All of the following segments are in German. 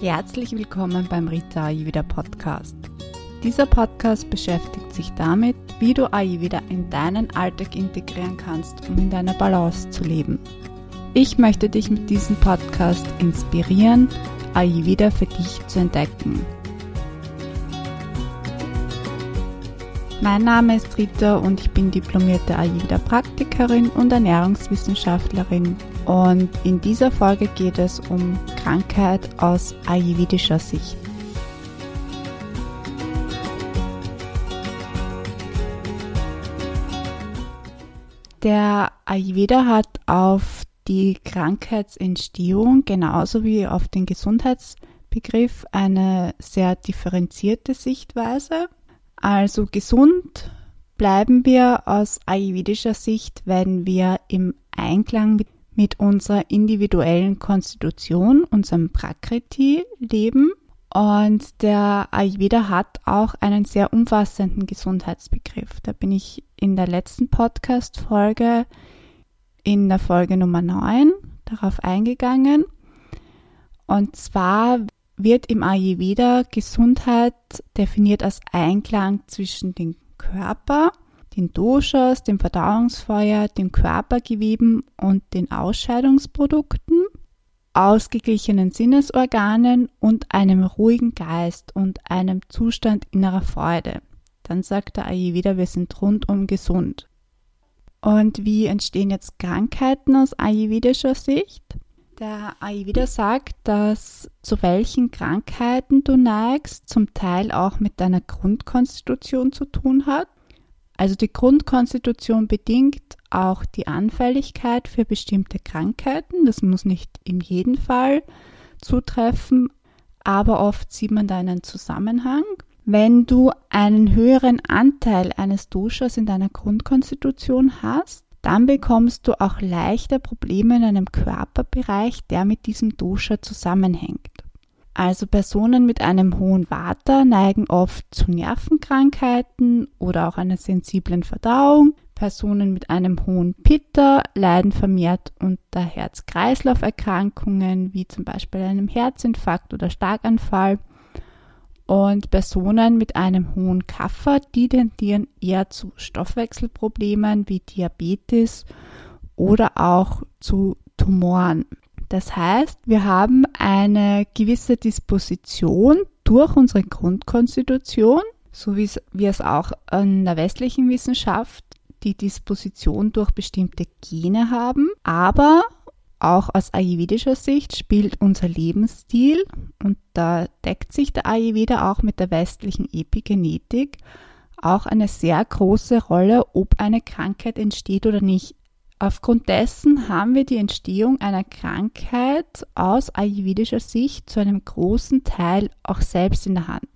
Herzlich willkommen beim Rita Ayurveda Podcast. Dieser Podcast beschäftigt sich damit, wie du Ayurveda in deinen Alltag integrieren kannst, um in deiner Balance zu leben. Ich möchte dich mit diesem Podcast inspirieren, Ayurveda für dich zu entdecken. Mein Name ist Rita und ich bin diplomierte Ayurveda-Praktikerin und Ernährungswissenschaftlerin. Und in dieser Folge geht es um Krankheit aus ayurvedischer Sicht. Der Ayurveda hat auf die Krankheitsentstehung genauso wie auf den Gesundheitsbegriff eine sehr differenzierte Sichtweise. Also gesund bleiben wir aus ayurvedischer Sicht, wenn wir im Einklang mit, mit unserer individuellen Konstitution, unserem Prakriti leben. Und der Ayurveda hat auch einen sehr umfassenden Gesundheitsbegriff. Da bin ich in der letzten Podcast-Folge, in der Folge Nummer 9, darauf eingegangen. Und zwar wird im Ayurveda Gesundheit definiert als Einklang zwischen dem Körper, den Doshas, dem Verdauungsfeuer, dem Körpergeweben und den Ausscheidungsprodukten, ausgeglichenen Sinnesorganen und einem ruhigen Geist und einem Zustand innerer Freude. Dann sagt der Ayurveda, wir sind rundum gesund. Und wie entstehen jetzt Krankheiten aus ayurvedischer Sicht? Der Ayurveda sagt, dass zu welchen Krankheiten du neigst, zum Teil auch mit deiner Grundkonstitution zu tun hat. Also die Grundkonstitution bedingt auch die Anfälligkeit für bestimmte Krankheiten. Das muss nicht in jedem Fall zutreffen, aber oft sieht man da einen Zusammenhang. Wenn du einen höheren Anteil eines Duschers in deiner Grundkonstitution hast, dann bekommst du auch leichter Probleme in einem Körperbereich, der mit diesem Dosha zusammenhängt. Also Personen mit einem hohen Vata neigen oft zu Nervenkrankheiten oder auch einer sensiblen Verdauung. Personen mit einem hohen Pitta leiden vermehrt unter Herz-Kreislauf-Erkrankungen wie zum Beispiel einem Herzinfarkt oder Starkanfall. Und Personen mit einem hohen Kaffer, die tendieren eher zu Stoffwechselproblemen wie Diabetes oder auch zu Tumoren. Das heißt, wir haben eine gewisse Disposition durch unsere Grundkonstitution, so wie wir es auch in der westlichen Wissenschaft die Disposition durch bestimmte Gene haben, aber auch aus ayurvedischer Sicht spielt unser Lebensstil und da deckt sich der Ayurveda auch mit der westlichen Epigenetik auch eine sehr große Rolle, ob eine Krankheit entsteht oder nicht. Aufgrund dessen haben wir die Entstehung einer Krankheit aus ayurvedischer Sicht zu einem großen Teil auch selbst in der Hand.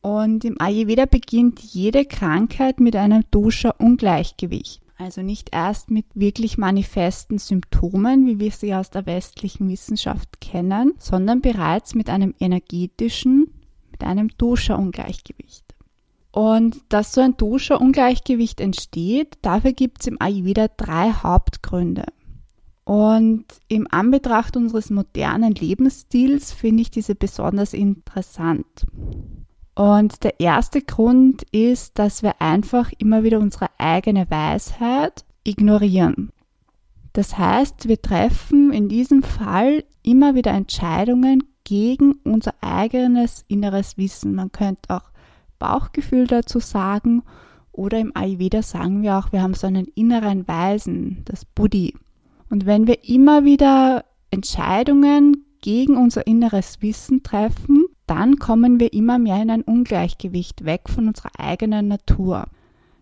Und im Ayurveda beginnt jede Krankheit mit einem Dosha-Ungleichgewicht. Also nicht erst mit wirklich manifesten Symptomen, wie wir sie aus der westlichen Wissenschaft kennen, sondern bereits mit einem energetischen, mit einem Dosha-Ungleichgewicht. Und dass so ein Dosha-Ungleichgewicht entsteht, dafür gibt es im Ayurveda drei Hauptgründe. Und im Anbetracht unseres modernen Lebensstils finde ich diese besonders interessant. Und der erste Grund ist, dass wir einfach immer wieder unsere eigene Weisheit ignorieren. Das heißt, wir treffen in diesem Fall immer wieder Entscheidungen gegen unser eigenes inneres Wissen. Man könnte auch Bauchgefühl dazu sagen oder im Ayurveda sagen wir auch, wir haben so einen inneren Weisen, das Buddhi. Und wenn wir immer wieder Entscheidungen gegen unser inneres Wissen treffen, dann kommen wir immer mehr in ein Ungleichgewicht weg von unserer eigenen Natur.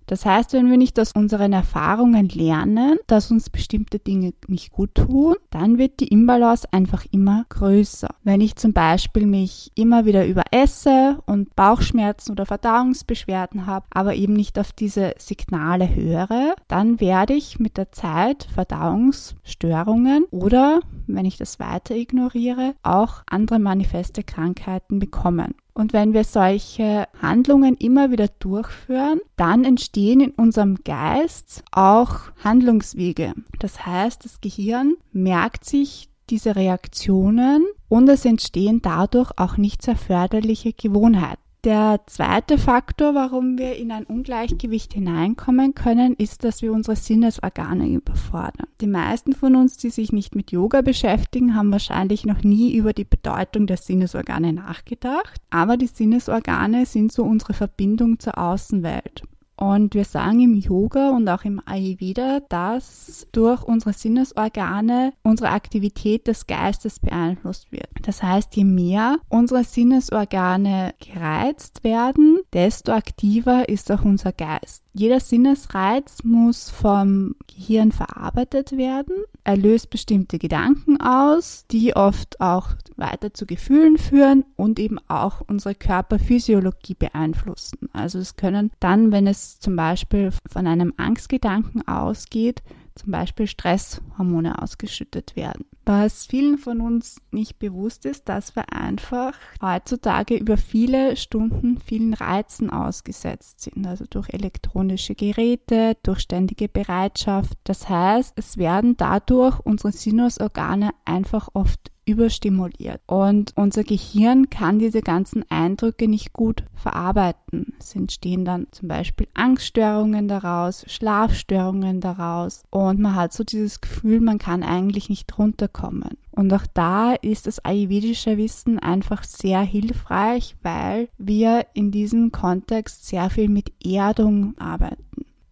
Das heißt, wenn wir nicht aus unseren Erfahrungen lernen, dass uns bestimmte Dinge nicht gut tun, dann wird die Imbalance einfach immer größer. Wenn ich zum Beispiel mich immer wieder überesse und Bauchschmerzen oder Verdauungsbeschwerden habe, aber eben nicht auf diese Signale höre, dann werde ich mit der Zeit Verdauungsstörungen oder, wenn ich das weiter ignoriere, auch andere manifeste Krankheiten bekommen. Und wenn wir solche Handlungen immer wieder durchführen, dann entstehen in unserem Geist auch Handlungswege. Das heißt, das Gehirn merkt sich diese Reaktionen und es entstehen dadurch auch nicht sehr förderliche Gewohnheiten. Der zweite Faktor, warum wir in ein Ungleichgewicht hineinkommen können, ist, dass wir unsere Sinnesorgane überfordern. Die meisten von uns, die sich nicht mit Yoga beschäftigen, haben wahrscheinlich noch nie über die Bedeutung der Sinnesorgane nachgedacht. Aber die Sinnesorgane sind so unsere Verbindung zur Außenwelt. Und wir sagen im Yoga und auch im Ayurveda, dass durch unsere Sinnesorgane unsere Aktivität des Geistes beeinflusst wird. Das heißt, je mehr unsere Sinnesorgane gereizt werden, desto aktiver ist auch unser Geist. Jeder Sinnesreiz muss vom Gehirn verarbeitet werden. Er löst bestimmte Gedanken aus, die oft auch weiter zu Gefühlen führen und eben auch unsere Körperphysiologie beeinflussen. Also es können dann, wenn es zum Beispiel von einem Angstgedanken ausgeht, zum Beispiel Stresshormone ausgeschüttet werden. Was vielen von uns nicht bewusst ist, dass wir einfach heutzutage über viele Stunden vielen Reizen ausgesetzt sind, also durch elektronische Geräte, durch ständige Bereitschaft. Das heißt, es werden dadurch unsere Sinusorgane einfach oft überstimuliert. Und unser Gehirn kann diese ganzen Eindrücke nicht gut verarbeiten. Es entstehen dann zum Beispiel Angststörungen daraus, Schlafstörungen daraus und man hat so dieses Gefühl, man kann eigentlich nicht runterkommen. Und auch da ist das ayurvedische Wissen einfach sehr hilfreich, weil wir in diesem Kontext sehr viel mit Erdung arbeiten.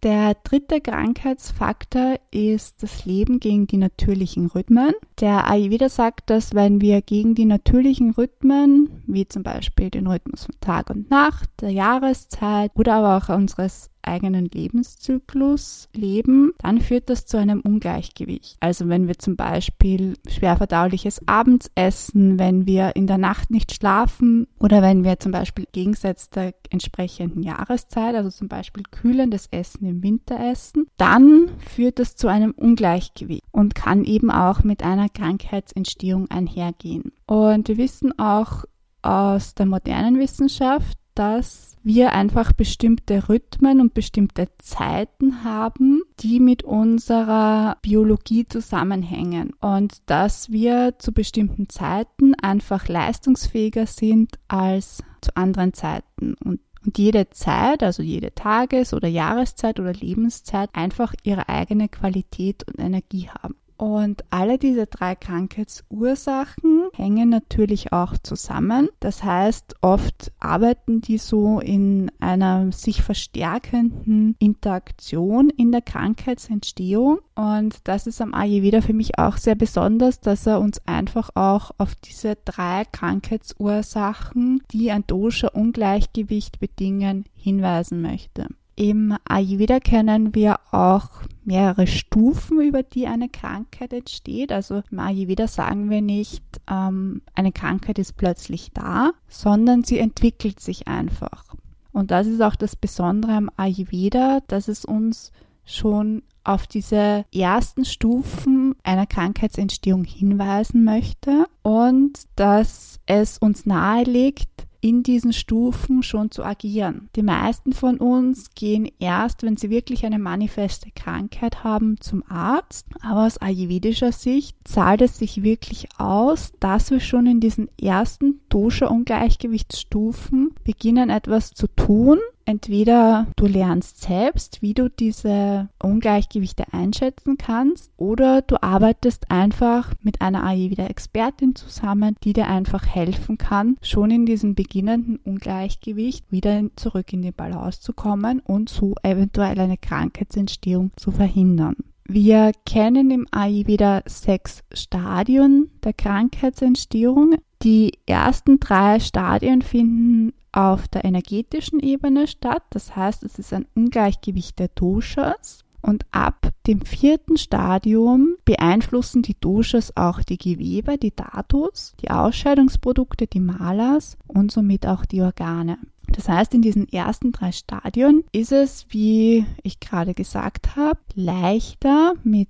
Der dritte Krankheitsfaktor ist das Leben gegen die natürlichen Rhythmen. Der Ayurveda sagt, dass wenn wir gegen die natürlichen Rhythmen, wie zum Beispiel den Rhythmus von Tag und Nacht, der Jahreszeit oder aber auch unseres eigenen Lebenszyklus leben, dann führt das zu einem Ungleichgewicht. Also wenn wir zum Beispiel schwerverdauliches abends essen, wenn wir in der Nacht nicht schlafen oder wenn wir zum Beispiel gegensatz der entsprechenden Jahreszeit, also zum Beispiel kühlendes Essen im Winter essen, dann führt das zu einem Ungleichgewicht und kann eben auch mit einer Krankheitsentstehung einhergehen. Und wir wissen auch aus der modernen Wissenschaft, dass wir einfach bestimmte Rhythmen und bestimmte Zeiten haben, die mit unserer Biologie zusammenhängen und dass wir zu bestimmten Zeiten einfach leistungsfähiger sind als zu anderen Zeiten und und jede Zeit, also jede Tages- oder Jahreszeit oder Lebenszeit einfach ihre eigene Qualität und Energie haben. Und alle diese drei Krankheitsursachen hängen natürlich auch zusammen. Das heißt, oft arbeiten die so in einer sich verstärkenden Interaktion in der Krankheitsentstehung. Und das ist am Ayurveda für mich auch sehr besonders, dass er uns einfach auch auf diese drei Krankheitsursachen, die ein Dosha-Ungleichgewicht bedingen, hinweisen möchte. Im Ayurveda kennen wir auch mehrere Stufen, über die eine Krankheit entsteht. Also im Ayurveda sagen wir nicht, ähm, eine Krankheit ist plötzlich da, sondern sie entwickelt sich einfach. Und das ist auch das Besondere am Ayurveda, dass es uns schon auf diese ersten Stufen einer Krankheitsentstehung hinweisen möchte und dass es uns nahelegt, in diesen Stufen schon zu agieren. Die meisten von uns gehen erst, wenn sie wirklich eine manifeste Krankheit haben, zum Arzt. Aber aus ayurvedischer Sicht zahlt es sich wirklich aus, dass wir schon in diesen ersten Dosha-Ungleichgewichtsstufen beginnen etwas zu tun, Entweder du lernst selbst, wie du diese Ungleichgewichte einschätzen kannst, oder du arbeitest einfach mit einer Ayurveda-Expertin zusammen, die dir einfach helfen kann, schon in diesem beginnenden Ungleichgewicht wieder zurück in die Balance zu kommen und so eventuell eine Krankheitsentstehung zu verhindern. Wir kennen im Ayurveda sechs Stadien der Krankheitsentstehung. Die ersten drei Stadien finden auf der energetischen Ebene statt. Das heißt, es ist ein Ungleichgewicht der Doshas. Und ab dem vierten Stadium beeinflussen die Doshas auch die Gewebe, die Dhatus, die Ausscheidungsprodukte, die Malas und somit auch die Organe. Das heißt, in diesen ersten drei Stadien ist es, wie ich gerade gesagt habe, leichter mit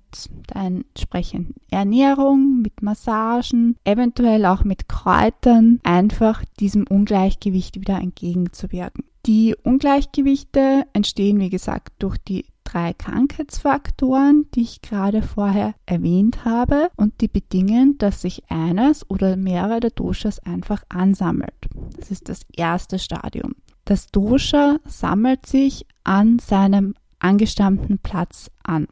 der entsprechenden Ernährung, mit Massagen, eventuell auch mit Kräutern, einfach diesem Ungleichgewicht wieder entgegenzuwirken. Die Ungleichgewichte entstehen, wie gesagt, durch die drei Krankheitsfaktoren, die ich gerade vorher erwähnt habe und die bedingen, dass sich eines oder mehrere der Doshas einfach ansammelt. Das ist das erste Stadium. Das Dosha sammelt sich an seinem angestammten Platz an.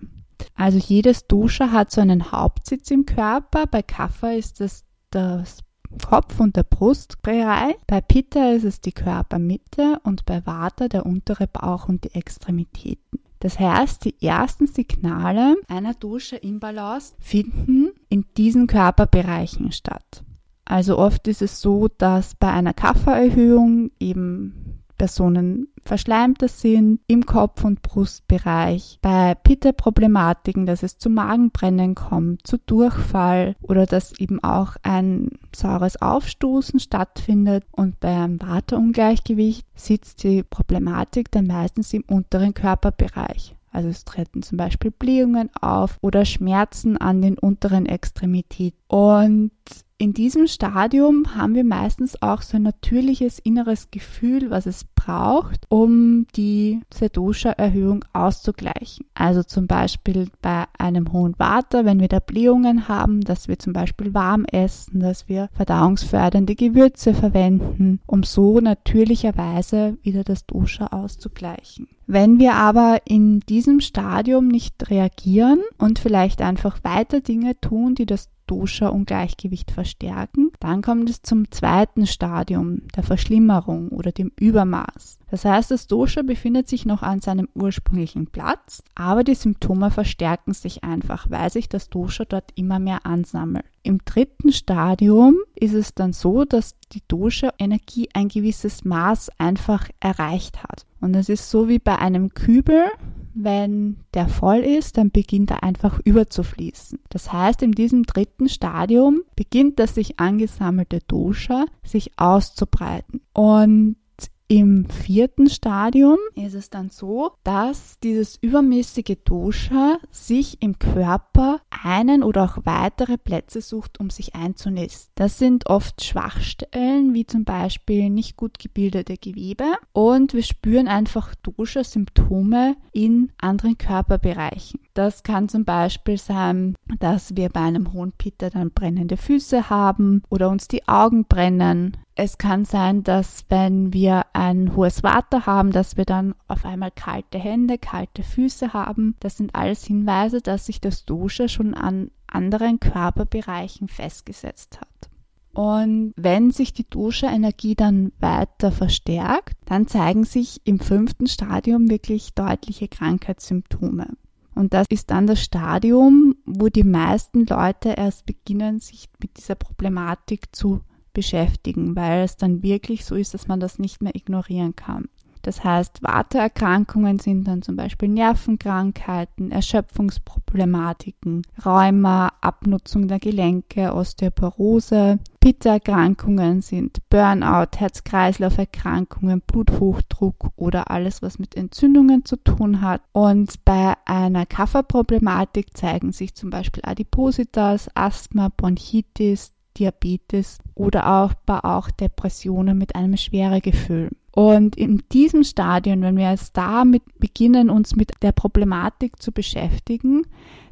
Also jedes Dosha hat so einen Hauptsitz im Körper. Bei Kapha ist das das Kopf und der Brustbereich. Bei Pitta ist es die Körpermitte und bei Vata der untere Bauch und die Extremitäten. Das heißt, die ersten Signale einer Dosha-Imbalance finden in diesen Körperbereichen statt. Also oft ist es so, dass bei einer Kaffererhöhung eben Personen verschleimter sind im Kopf- und Brustbereich, bei Pitta-Problematiken, dass es zu Magenbrennen kommt, zu Durchfall oder dass eben auch ein saures Aufstoßen stattfindet und beim Waterungleichgewicht sitzt die Problematik dann meistens im unteren Körperbereich. Also es treten zum Beispiel Blähungen auf oder Schmerzen an den unteren Extremitäten. Und in diesem Stadium haben wir meistens auch so ein natürliches inneres Gefühl, was es braucht, um die Sedosha-Erhöhung auszugleichen. Also zum Beispiel bei einem hohen Water, wenn wir da Blähungen haben, dass wir zum Beispiel warm essen, dass wir verdauungsfördernde Gewürze verwenden, um so natürlicherweise wieder das Dosha auszugleichen. Wenn wir aber in diesem Stadium nicht reagieren und vielleicht einfach weiter Dinge tun, die das Dosha-Ungleichgewicht verstärken. Dann kommt es zum zweiten Stadium der Verschlimmerung oder dem Übermaß. Das heißt, das Dosha befindet sich noch an seinem ursprünglichen Platz, aber die Symptome verstärken sich einfach, weil sich das Dosha dort immer mehr ansammelt. Im dritten Stadium ist es dann so, dass die Dosha-Energie ein gewisses Maß einfach erreicht hat. Und es ist so wie bei einem Kübel, wenn der voll ist, dann beginnt er einfach überzufließen. Das heißt, in diesem dritten Stadium beginnt das sich angesammelte Dosha sich auszubreiten. Und im vierten Stadium ist es dann so, dass dieses übermäßige Dosha sich im Körper einen oder auch weitere Plätze sucht, um sich einzunisten. Das sind oft Schwachstellen, wie zum Beispiel nicht gut gebildete Gewebe und wir spüren einfach Dosha-Symptome in anderen Körperbereichen. Das kann zum Beispiel sein, dass wir bei einem hohen Pitta dann brennende Füße haben oder uns die Augen brennen es kann sein, dass wenn wir ein hohes Water haben, dass wir dann auf einmal kalte Hände, kalte Füße haben. Das sind alles Hinweise, dass sich das Dosha schon an anderen Körperbereichen festgesetzt hat. Und wenn sich die Dosha-Energie dann weiter verstärkt, dann zeigen sich im fünften Stadium wirklich deutliche Krankheitssymptome. Und das ist dann das Stadium, wo die meisten Leute erst beginnen, sich mit dieser Problematik zu beschäftigen, weil es dann wirklich so ist, dass man das nicht mehr ignorieren kann. Das heißt, Warteerkrankungen sind dann zum Beispiel Nervenkrankheiten, Erschöpfungsproblematiken, Rheuma, Abnutzung der Gelenke, Osteoporose. Pitta-Erkrankungen sind Burnout, Herz-Kreislauf-Erkrankungen, Bluthochdruck oder alles, was mit Entzündungen zu tun hat. Und bei einer Kafferproblematik zeigen sich zum Beispiel Adipositas, Asthma, Bronchitis, Diabetes oder auch, auch Depressionen mit einem Schweregefühl. Und in diesem Stadion, wenn wir jetzt damit beginnen, uns mit der Problematik zu beschäftigen,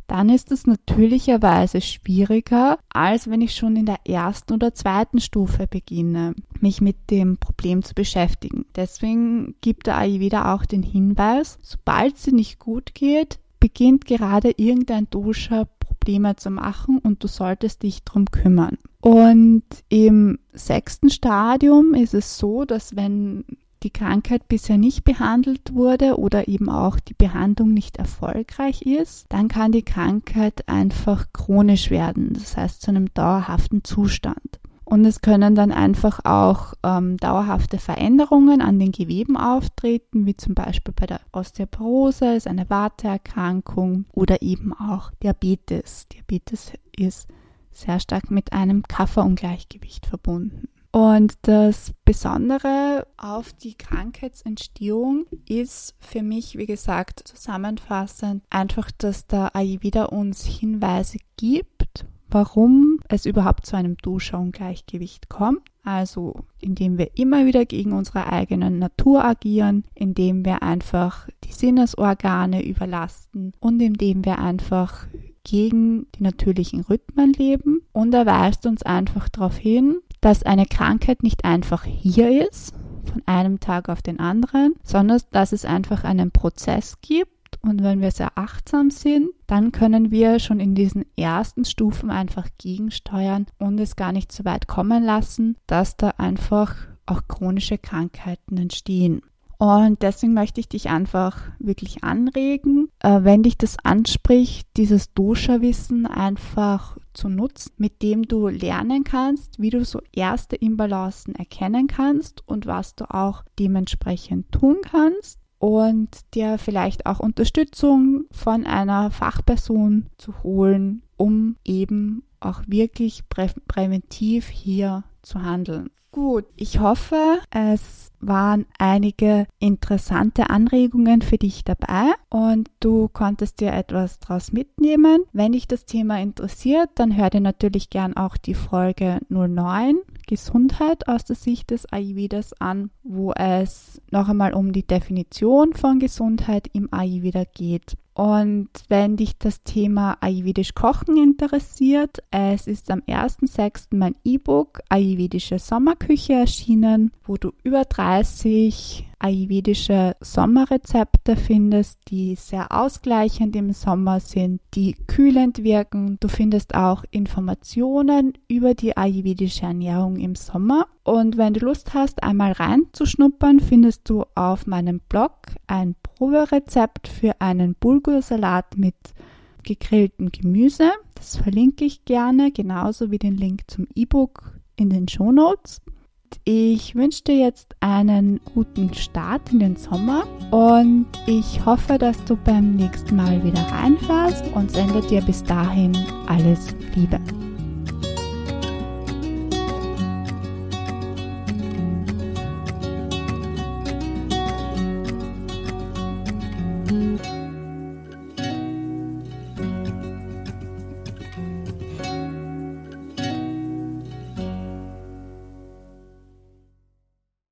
dann ist es natürlicherweise schwieriger, als wenn ich schon in der ersten oder zweiten Stufe beginne, mich mit dem Problem zu beschäftigen. Deswegen gibt der Ayurveda auch den Hinweis, sobald dir nicht gut geht, beginnt gerade irgendein Dosha Probleme zu machen und du solltest dich drum kümmern. Und im sechsten Stadium ist es so, dass wenn die Krankheit bisher nicht behandelt wurde oder eben auch die Behandlung nicht erfolgreich ist, dann kann die Krankheit einfach chronisch werden, das heißt zu einem dauerhaften Zustand. Und es können dann einfach auch ähm, dauerhafte Veränderungen an den Geweben auftreten, wie zum Beispiel bei der Osteoporose, ist eine Warteerkrankung oder eben auch Diabetes. Diabetes ist sehr stark mit einem Kafferungleichgewicht verbunden. Und das Besondere auf die Krankheitsentstehung ist für mich, wie gesagt, zusammenfassend einfach, dass der Ayurveda uns Hinweise gibt, warum es überhaupt zu einem Dosha-Ungleichgewicht kommt Also indem wir immer wieder gegen unsere eigene Natur agieren, indem wir einfach die Sinnesorgane überlasten und indem wir einfach gegen die natürlichen Rhythmen leben. Und er weist uns einfach darauf hin, dass eine Krankheit nicht einfach hier ist, von einem Tag auf den anderen, sondern dass es einfach einen Prozess gibt. Und wenn wir sehr achtsam sind, dann können wir schon in diesen ersten Stufen einfach gegensteuern und es gar nicht so weit kommen lassen, dass da einfach auch chronische Krankheiten entstehen. Und deswegen möchte ich dich einfach wirklich anregen, äh, wenn dich das anspricht, dieses Dosha-Wissen einfach zu nutzen, mit dem du lernen kannst, wie du so erste Imbalancen erkennen kannst und was du auch dementsprechend tun kannst und dir vielleicht auch Unterstützung von einer Fachperson zu holen, um eben auch wirklich prä präventiv hier zu handeln. Gut, ich hoffe, es waren einige interessante Anregungen für dich dabei und du konntest dir etwas daraus mitnehmen. Wenn dich das Thema interessiert, dann hör dir natürlich gern auch die Folge 09 Gesundheit aus der Sicht des Ayurvedas an, wo es noch einmal um die Definition von Gesundheit im Ayurveda geht. Und wenn dich das Thema Ayurvedisch Kochen interessiert, es ist am 1.6. mein E-Book Ayurvedische Sommerküche erschienen, wo du über 30 ayurvedische Sommerrezepte findest, die sehr ausgleichend im Sommer sind, die kühlend wirken. Du findest auch Informationen über die ayurvedische Ernährung im Sommer. Und wenn du Lust hast, einmal reinzuschnuppern, findest du auf meinem Blog ein Proberezept für einen Bulgursalat mit gegrilltem Gemüse. Das verlinke ich gerne, genauso wie den Link zum E-Book in den Show Notes. Ich wünsche dir jetzt einen guten Start in den Sommer und ich hoffe, dass du beim nächsten Mal wieder reinhörst und sende dir bis dahin alles Liebe.